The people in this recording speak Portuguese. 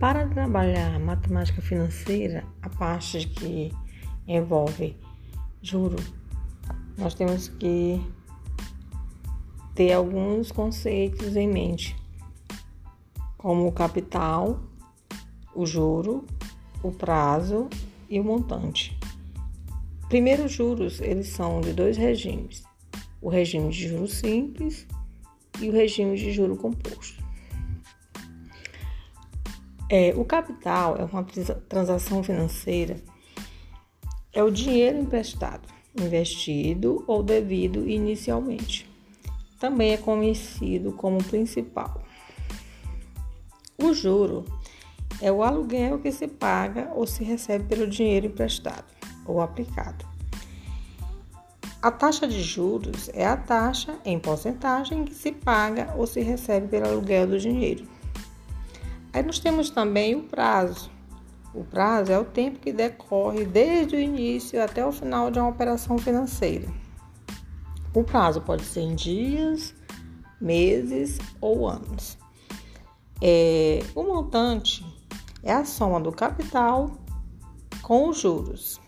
Para trabalhar matemática financeira, a parte que envolve juro, nós temos que ter alguns conceitos em mente, como o capital, o juro, o prazo e o montante. Primeiro, os juros, eles são de dois regimes: o regime de juros simples e o regime de juro composto. É, o capital é uma transação financeira, é o dinheiro emprestado, investido ou devido inicialmente. Também é conhecido como principal. O juro é o aluguel que se paga ou se recebe pelo dinheiro emprestado ou aplicado. A taxa de juros é a taxa em porcentagem que se paga ou se recebe pelo aluguel do dinheiro. Aí nós temos também o prazo. O prazo é o tempo que decorre desde o início até o final de uma operação financeira. O prazo pode ser em dias, meses ou anos. É, o montante é a soma do capital com os juros.